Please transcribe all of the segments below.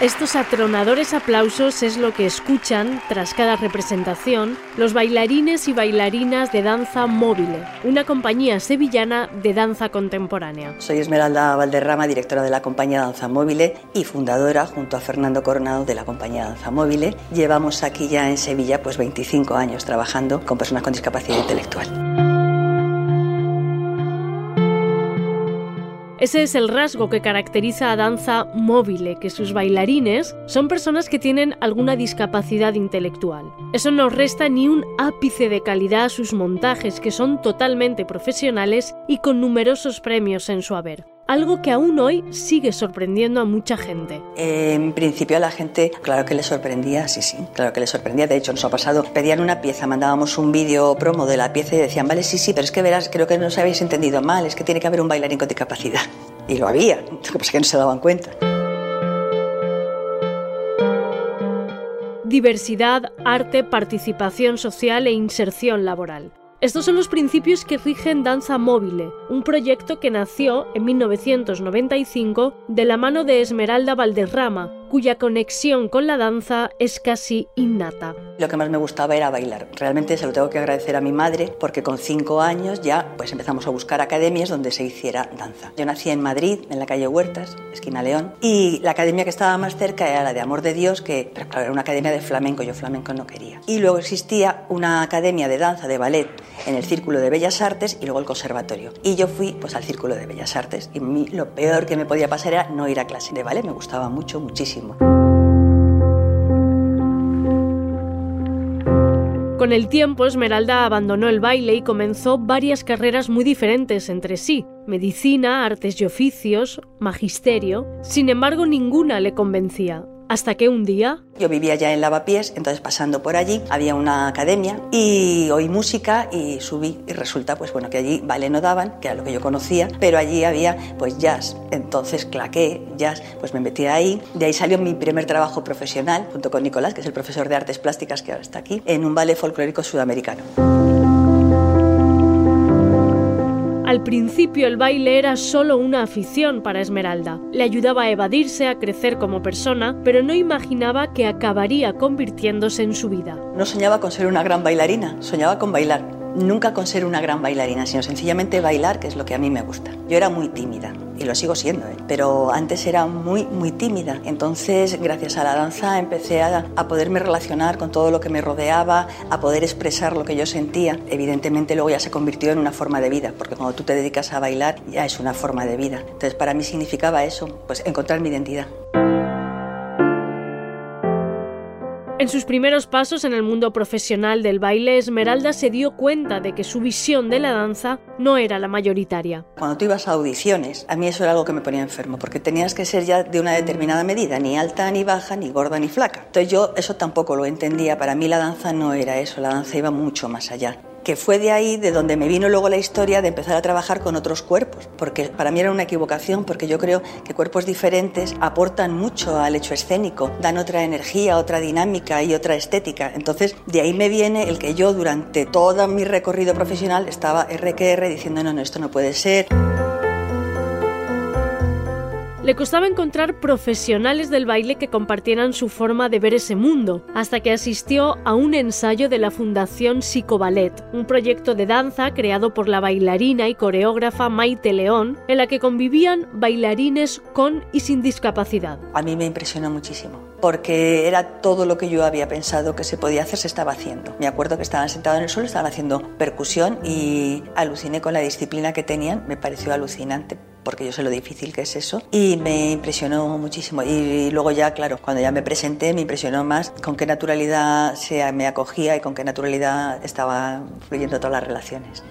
Estos atronadores aplausos es lo que escuchan tras cada representación los bailarines y bailarinas de danza móvil, una compañía sevillana de danza contemporánea. Soy Esmeralda Valderrama, directora de la compañía Danza Móvil y fundadora junto a Fernando Coronado de la compañía Danza Móvil. Llevamos aquí ya en Sevilla pues 25 años trabajando con personas con discapacidad intelectual. Ese es el rasgo que caracteriza a danza móvil, que sus bailarines son personas que tienen alguna discapacidad intelectual. Eso no resta ni un ápice de calidad a sus montajes, que son totalmente profesionales y con numerosos premios en su haber algo que aún hoy sigue sorprendiendo a mucha gente. En principio a la gente, claro que le sorprendía, sí, sí, claro que le sorprendía. De hecho, nos ha pasado, pedían una pieza, mandábamos un vídeo promo de la pieza y decían, vale, sí, sí, pero es que verás, creo que no os habéis entendido mal, es que tiene que haber un bailarín con discapacidad. Y lo había, lo que pasa es que no se daban cuenta. Diversidad, arte, participación social e inserción laboral. Estos son los principios que rigen Danza Móvil, un proyecto que nació en 1995 de la mano de Esmeralda Valderrama, cuya conexión con la danza es casi innata. Lo que más me gustaba era bailar. Realmente se lo tengo que agradecer a mi madre porque con cinco años ya pues empezamos a buscar academias donde se hiciera danza. Yo nací en Madrid, en la calle Huertas, esquina León, y la academia que estaba más cerca era la de Amor de Dios, que pero claro, era una academia de flamenco, yo flamenco no quería. Y luego existía una academia de danza, de ballet, en el Círculo de Bellas Artes y luego el conservatorio. Y yo fui pues al Círculo de Bellas Artes y mí, lo peor que me podía pasar era no ir a clase de ballet, me gustaba mucho, muchísimo con el tiempo, Esmeralda abandonó el baile y comenzó varias carreras muy diferentes entre sí, medicina, artes y oficios, magisterio. Sin embargo, ninguna le convencía. Hasta que un día... Yo vivía ya en Lavapiés, entonces pasando por allí había una academia y oí música y subí y resulta pues bueno que allí baile no daban, que era lo que yo conocía, pero allí había pues jazz. Entonces claqué, jazz, pues me metí ahí. De ahí salió mi primer trabajo profesional junto con Nicolás, que es el profesor de artes plásticas que ahora está aquí, en un ballet folclórico sudamericano. Al principio el baile era solo una afición para Esmeralda. Le ayudaba a evadirse, a crecer como persona, pero no imaginaba que acabaría convirtiéndose en su vida. No soñaba con ser una gran bailarina, soñaba con bailar. Nunca con ser una gran bailarina, sino sencillamente bailar, que es lo que a mí me gusta. Yo era muy tímida, y lo sigo siendo, ¿eh? pero antes era muy, muy tímida. Entonces, gracias a la danza, empecé a, a, poderme relacionar con todo lo que me rodeaba, a poder expresar lo que yo sentía. Evidentemente, luego ya se convirtió en una forma de vida, porque cuando tú te dedicas a bailar, ya es una forma de vida. Entonces, para mí significaba eso, pues encontrar mi identidad. En sus primeros pasos en el mundo profesional del baile, Esmeralda se dio cuenta de que su visión de la danza no era la mayoritaria. Cuando tú ibas a audiciones, a mí eso era algo que me ponía enfermo, porque tenías que ser ya de una determinada medida, ni alta ni baja, ni gorda ni flaca. Entonces yo eso tampoco lo entendía, para mí la danza no era eso, la danza iba mucho más allá que fue de ahí de donde me vino luego la historia de empezar a trabajar con otros cuerpos, porque para mí era una equivocación, porque yo creo que cuerpos diferentes aportan mucho al hecho escénico, dan otra energía, otra dinámica y otra estética. Entonces, de ahí me viene el que yo durante todo mi recorrido profesional estaba RQR diciendo, no, no, esto no puede ser. Le costaba encontrar profesionales del baile que compartieran su forma de ver ese mundo, hasta que asistió a un ensayo de la Fundación Psicoballet, un proyecto de danza creado por la bailarina y coreógrafa Maite León, en la que convivían bailarines con y sin discapacidad. A mí me impresionó muchísimo porque era todo lo que yo había pensado que se podía hacer, se estaba haciendo. Me acuerdo que estaban sentados en el suelo, estaban haciendo percusión y aluciné con la disciplina que tenían, me pareció alucinante porque yo sé lo difícil que es eso. Y me impresionó muchísimo. Y, luego ya, claro, cuando ya me presenté, me impresionó más con qué naturalidad se me acogía y con qué naturalidad estaba fluyendo todas las relaciones.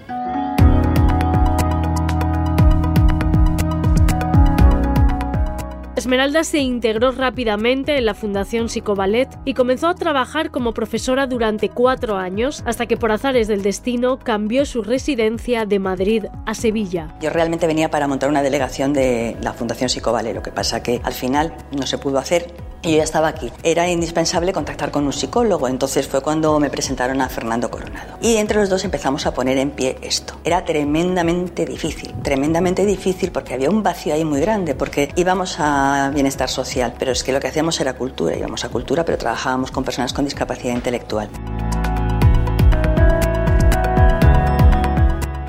Esmeralda se integró rápidamente en la Fundación Psicoballet y comenzó a trabajar como profesora durante cuatro años hasta que por azares del destino cambió su residencia de Madrid a Sevilla. Yo realmente venía para montar una delegación de la Fundación Psicoballet, lo que pasa que al final no se pudo hacer y yo ya estaba aquí. Era indispensable contactar con un psicólogo, entonces fue cuando me presentaron a Fernando Coronado. Y entre los dos empezamos a poner en pie esto. Era tremendamente difícil, tremendamente difícil porque había un vacío ahí muy grande, porque íbamos a bienestar social, pero es que lo que hacíamos era cultura, íbamos a cultura, pero trabajábamos con personas con discapacidad intelectual.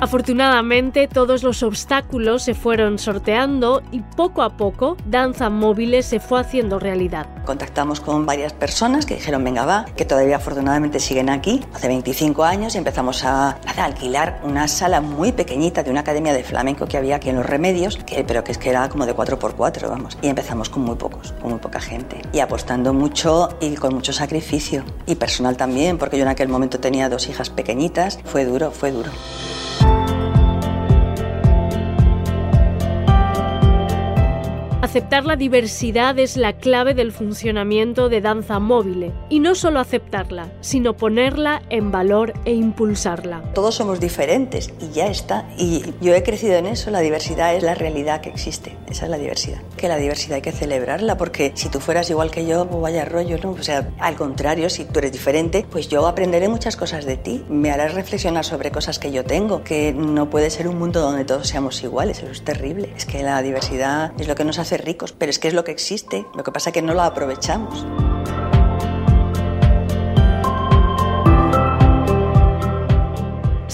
Afortunadamente todos los obstáculos se fueron sorteando y poco a poco Danza Móviles se fue haciendo realidad. Contactamos con varias personas que dijeron venga va, que todavía afortunadamente siguen aquí, hace 25 años empezamos a, alquilar una sala muy pequeñita de una academia de flamenco que había aquí en Los Remedios, que, pero que es que era como de 4x4, vamos. Y empezamos con muy pocos, con muy poca gente y apostando mucho y con mucho sacrificio y personal también, porque yo en aquel momento tenía dos hijas pequeñitas, fue duro, fue duro. Aceptar la diversidad es la clave del funcionamiento de Danza Móvil. Y no solo aceptarla, sino ponerla en valor e impulsarla. Todos somos diferentes y ya está. Y yo he crecido en eso. La diversidad es la realidad que existe. Esa es la diversidad. Que la diversidad hay que celebrarla porque si tú fueras igual que yo, pues vaya rollo, ¿no? O sea, al contrario, si tú eres diferente, pues yo aprenderé muchas cosas de ti. Me harás reflexionar sobre cosas que yo tengo. Que no puede ser un mundo donde todos seamos iguales. Eso es terrible. Es que la diversidad es lo que nos hace ricos, pero es que es lo que existe, lo que pasa es que no lo aprovechamos.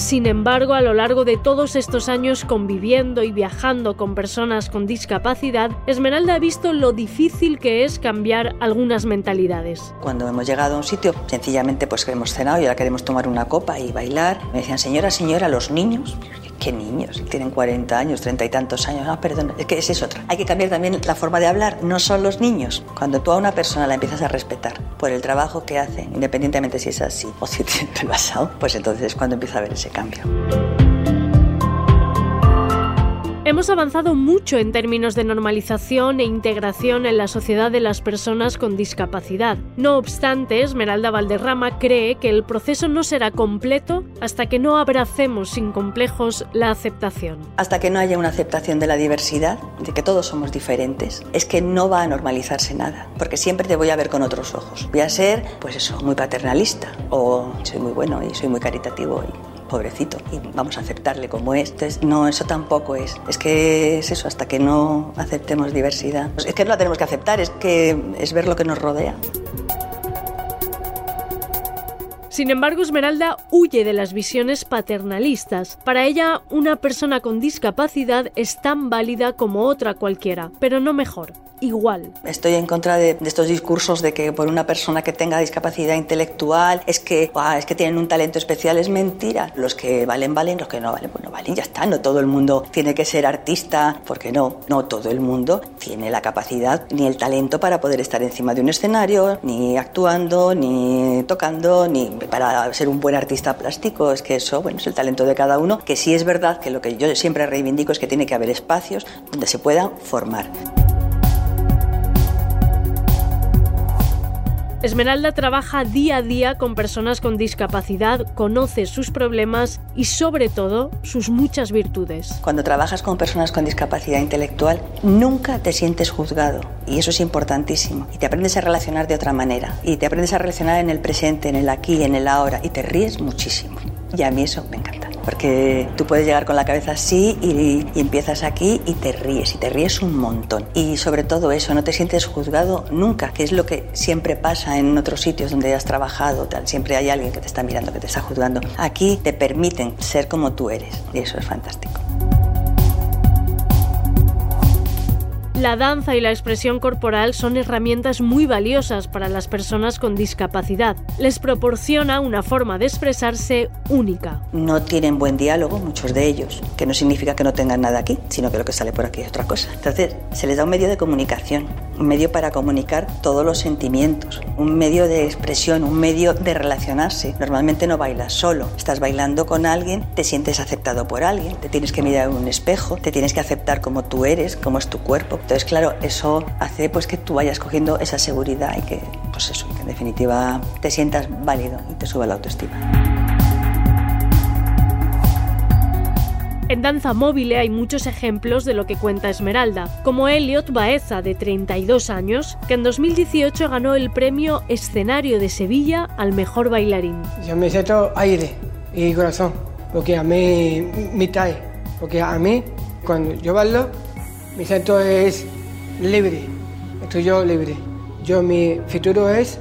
Sin embargo, a lo largo de todos estos años conviviendo y viajando con personas con discapacidad, Esmeralda ha visto lo difícil que es cambiar algunas mentalidades. Cuando hemos llegado a un sitio, sencillamente pues hemos cenado y ahora queremos tomar una copa y bailar, me decían, señora, señora, los niños, ¿Qué niños? Tienen 40 años, 30 y tantos años. Ah, perdón, es que esa es otra. Hay que cambiar también la forma de hablar. No son los niños. Cuando tú a una persona la empiezas a respetar por el trabajo que hace, independientemente si es así o si tiene el pasado, pues entonces es cuando empieza a haber ese cambio. Hemos avanzado mucho en términos de normalización e integración en la sociedad de las personas con discapacidad. No obstante, Esmeralda Valderrama cree que el proceso no será completo hasta que no abracemos sin complejos la aceptación. Hasta que no haya una aceptación de la diversidad, de que todos somos diferentes, es que no va a normalizarse nada, porque siempre te voy a ver con otros ojos. Voy a ser, pues eso, muy paternalista, o soy muy bueno y soy muy caritativo pobrecito, y vamos a aceptarle como es. Entonces, no, eso tampoco es. Es que es eso, hasta que no aceptemos diversidad. Es que no la tenemos que aceptar, es que es ver lo que nos rodea. Sin embargo, Esmeralda huye de las visiones paternalistas. Para ella, una persona con discapacidad es tan válida como otra cualquiera, pero no mejor igual. Estoy en contra de, estos discursos de que por una persona que tenga discapacidad intelectual es que, es que tienen un talento especial. Es mentira. Los que valen, valen, los que no valen, pues no valen. Ya está. No todo el mundo tiene que ser artista, porque no. No todo el mundo tiene la capacidad ni el talento para poder estar encima de un escenario, ni actuando, ni tocando, ni para ser un buen artista plástico. Es que eso, bueno, es el talento de cada uno. Que sí es verdad que lo que yo siempre reivindico es que tiene que haber espacios donde se pueda formar. Esmeralda trabaja día a día con personas con discapacidad, conoce sus problemas y sobre todo sus muchas virtudes. Cuando trabajas con personas con discapacidad intelectual, nunca te sientes juzgado y eso es importantísimo. Y te aprendes a relacionar de otra manera y te aprendes a relacionar en el presente, en el aquí, en el ahora y te ríes muchísimo. Y a mí eso me encanta. Porque tú puedes llegar con la cabeza así y, empiezas aquí y te ríes, y te ríes un montón. Y sobre todo eso, no te sientes juzgado nunca, que es lo que siempre pasa en otros sitios donde has trabajado, tal. siempre hay alguien que te está mirando, que te está juzgando. Aquí te permiten ser como tú eres y eso es fantástico. La danza y la expresión corporal son herramientas muy valiosas para las personas con discapacidad. Les proporciona una forma de expresarse única. No tienen buen diálogo, muchos de ellos, que no significa que no tengan nada aquí, sino que lo que sale por aquí es otra cosa. Entonces, se les da un medio de comunicación, un medio para comunicar todos los sentimientos, un medio de expresión, un medio de relacionarse. Normalmente no bailas solo, estás bailando con alguien, te sientes aceptado por alguien, te tienes que mirar en un espejo, te tienes que aceptar como tú eres, como es tu cuerpo. Entonces, claro, eso hace pues que tú vayas cogiendo esa seguridad y que, pues eso, que en definitiva te sientas válido y te suba la autoestima. En danza móvil hay muchos ejemplos de lo que cuenta Esmeralda, como Elliot Baeza, de 32 años, que en 2018 ganó el premio Escenario de Sevilla al mejor bailarín. Yo me siento aire y corazón, porque a mí me trae, porque a mí cuando yo bailo mi centro es libre, estoy yo libre. Yo, mi futuro es,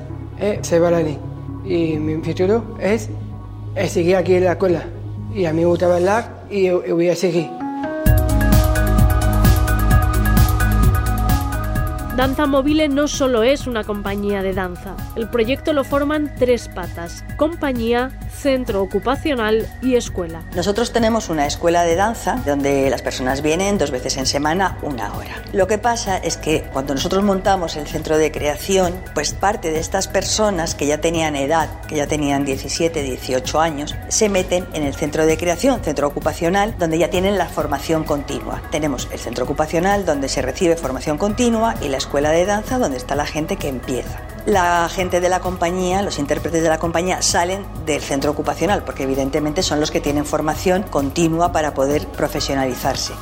ser bailarín. Y mi futuro es, seguir aquí en la escuela. Y a mí me gusta bailar y, y voy a seguir. Danza Mobile no solo es una compañía de danza. El proyecto lo forman tres patas, compañía, centro ocupacional y escuela. Nosotros tenemos una escuela de danza donde las personas vienen dos veces en semana, una hora. Lo que pasa es que cuando nosotros montamos el centro de creación, pues parte de estas personas que ya tenían edad, que ya tenían 17, 18 años, se meten en el centro de creación, centro ocupacional, donde ya tienen la formación continua. Tenemos el centro ocupacional donde se recibe formación continua y la escuela de danza donde está la gente que empieza. La gente de la compañía, los intérpretes de la compañía salen del centro ocupacional porque evidentemente son los que tienen formación continua para poder profesionalizarse.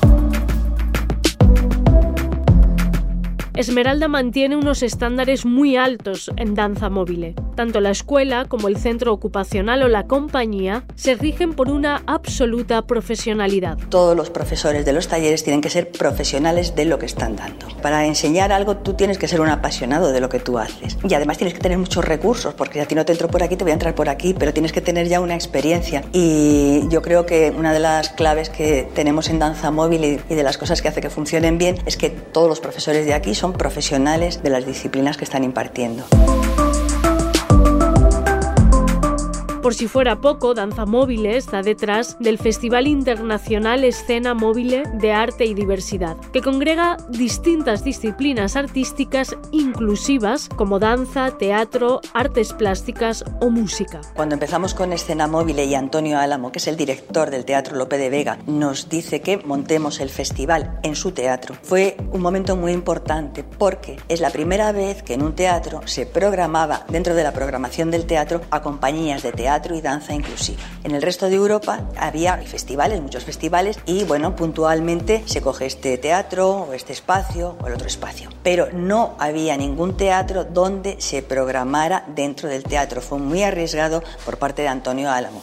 Esmeralda mantiene unos estándares muy altos en danza móvil. Tanto la escuela como el centro ocupacional o la compañía se rigen por una absoluta profesionalidad. Todos los profesores de los talleres tienen que ser profesionales de lo que están dando. Para enseñar algo tú tienes que ser un apasionado de lo que tú haces. Y además tienes que tener muchos recursos, porque si a ti no te entro por aquí, te voy a entrar por aquí, pero tienes que tener ya una experiencia. Y yo creo que una de las claves que tenemos en danza móvil y de las cosas que hace que funcionen bien es que todos los profesores de aquí son profesionales de las disciplinas que están impartiendo. Por si fuera poco, Danza Móvil está detrás del Festival Internacional Escena Móvil de Arte y Diversidad, que congrega distintas disciplinas artísticas inclusivas como danza, teatro, artes plásticas o música. Cuando empezamos con Escena Móvil y Antonio Álamo, que es el director del Teatro Lope de Vega, nos dice que montemos el festival en su teatro, fue un momento muy importante porque es la primera vez que en un teatro se programaba dentro de la programación del teatro a compañías de teatro y danza inclusiva. En el resto de Europa había festivales, muchos festivales, y bueno, puntualmente se coge este teatro o este espacio o el otro espacio. Pero no había ningún teatro donde se programara dentro del teatro. Fue muy arriesgado por parte de Antonio Álamo.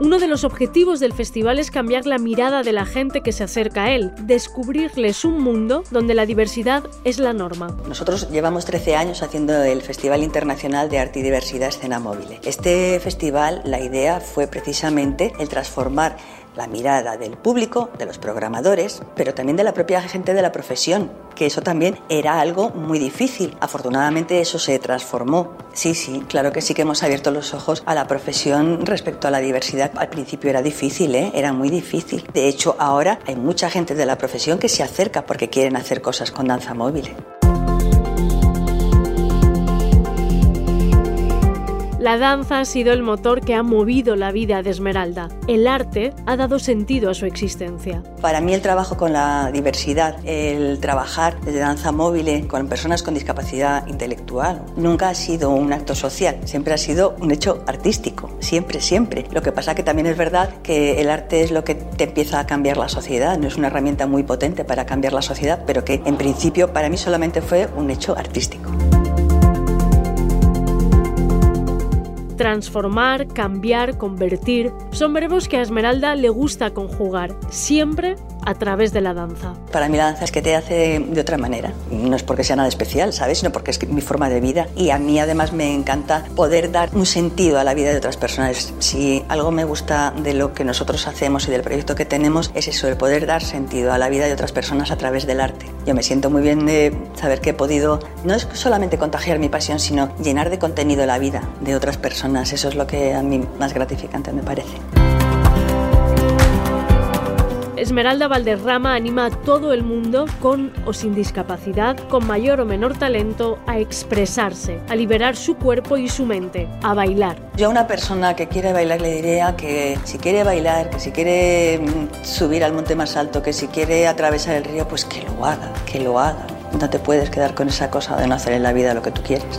Uno de los objetivos del festival es cambiar la mirada de la gente que se acerca a él, descubrirles un mundo donde la diversidad es la norma. Nosotros llevamos 13 años haciendo el Festival Internacional de Arte y Diversidad Escena Móvil. Este festival, la idea fue precisamente el transformar la mirada del público, de los programadores, pero también de la propia gente de la profesión, que eso también era algo muy difícil. Afortunadamente eso se transformó. Sí, sí, claro que sí que hemos abierto los ojos a la profesión respecto a la diversidad. Al principio era difícil, ¿eh? era muy difícil. De hecho, ahora hay mucha gente de la profesión que se acerca porque quieren hacer cosas con danza móvil. La danza ha sido el motor que ha movido la vida de Esmeralda. El arte ha dado sentido a su existencia. Para mí el trabajo con la diversidad, el trabajar desde danza móvil con personas con discapacidad intelectual, nunca ha sido un acto social, siempre ha sido un hecho artístico, siempre, siempre. Lo que pasa que también es verdad que el arte es lo que te empieza a cambiar la sociedad, no es una herramienta muy potente para cambiar la sociedad, pero que en principio para mí solamente fue un hecho artístico. Transformar, cambiar, convertir. Son verbos que a Esmeralda le gusta conjugar, siempre a través de la danza. Para mí la danza es que te hace de otra manera. No es porque sea nada especial, ¿sabes? Sino porque es mi forma de vida. Y a mí además me encanta poder dar un sentido a la vida de otras personas. Si algo me gusta de lo que nosotros hacemos y del proyecto que tenemos es eso, el poder dar sentido a la vida de otras personas a través del arte. Yo me siento muy bien de saber que he podido no es solamente contagiar mi pasión, sino llenar de contenido la vida de otras personas. Eso es lo que a mí más gratificante me parece. Esmeralda Valderrama anima a todo el mundo, con o sin discapacidad, con mayor o menor talento, a expresarse, a liberar su cuerpo y su mente, a bailar. Yo a una persona que quiere bailar le diría que si quiere bailar, que si quiere mm, subir al monte más alto, que si quiere atravesar el río, pues que lo haga, que lo haga. No te puedes quedar con esa cosa de no hacer en la vida lo que tú quieres.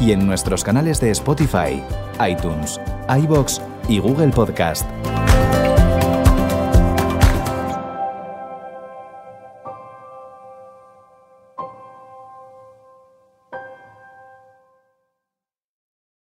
y en nuestros canales de Spotify, iTunes, iBox y Google Podcast.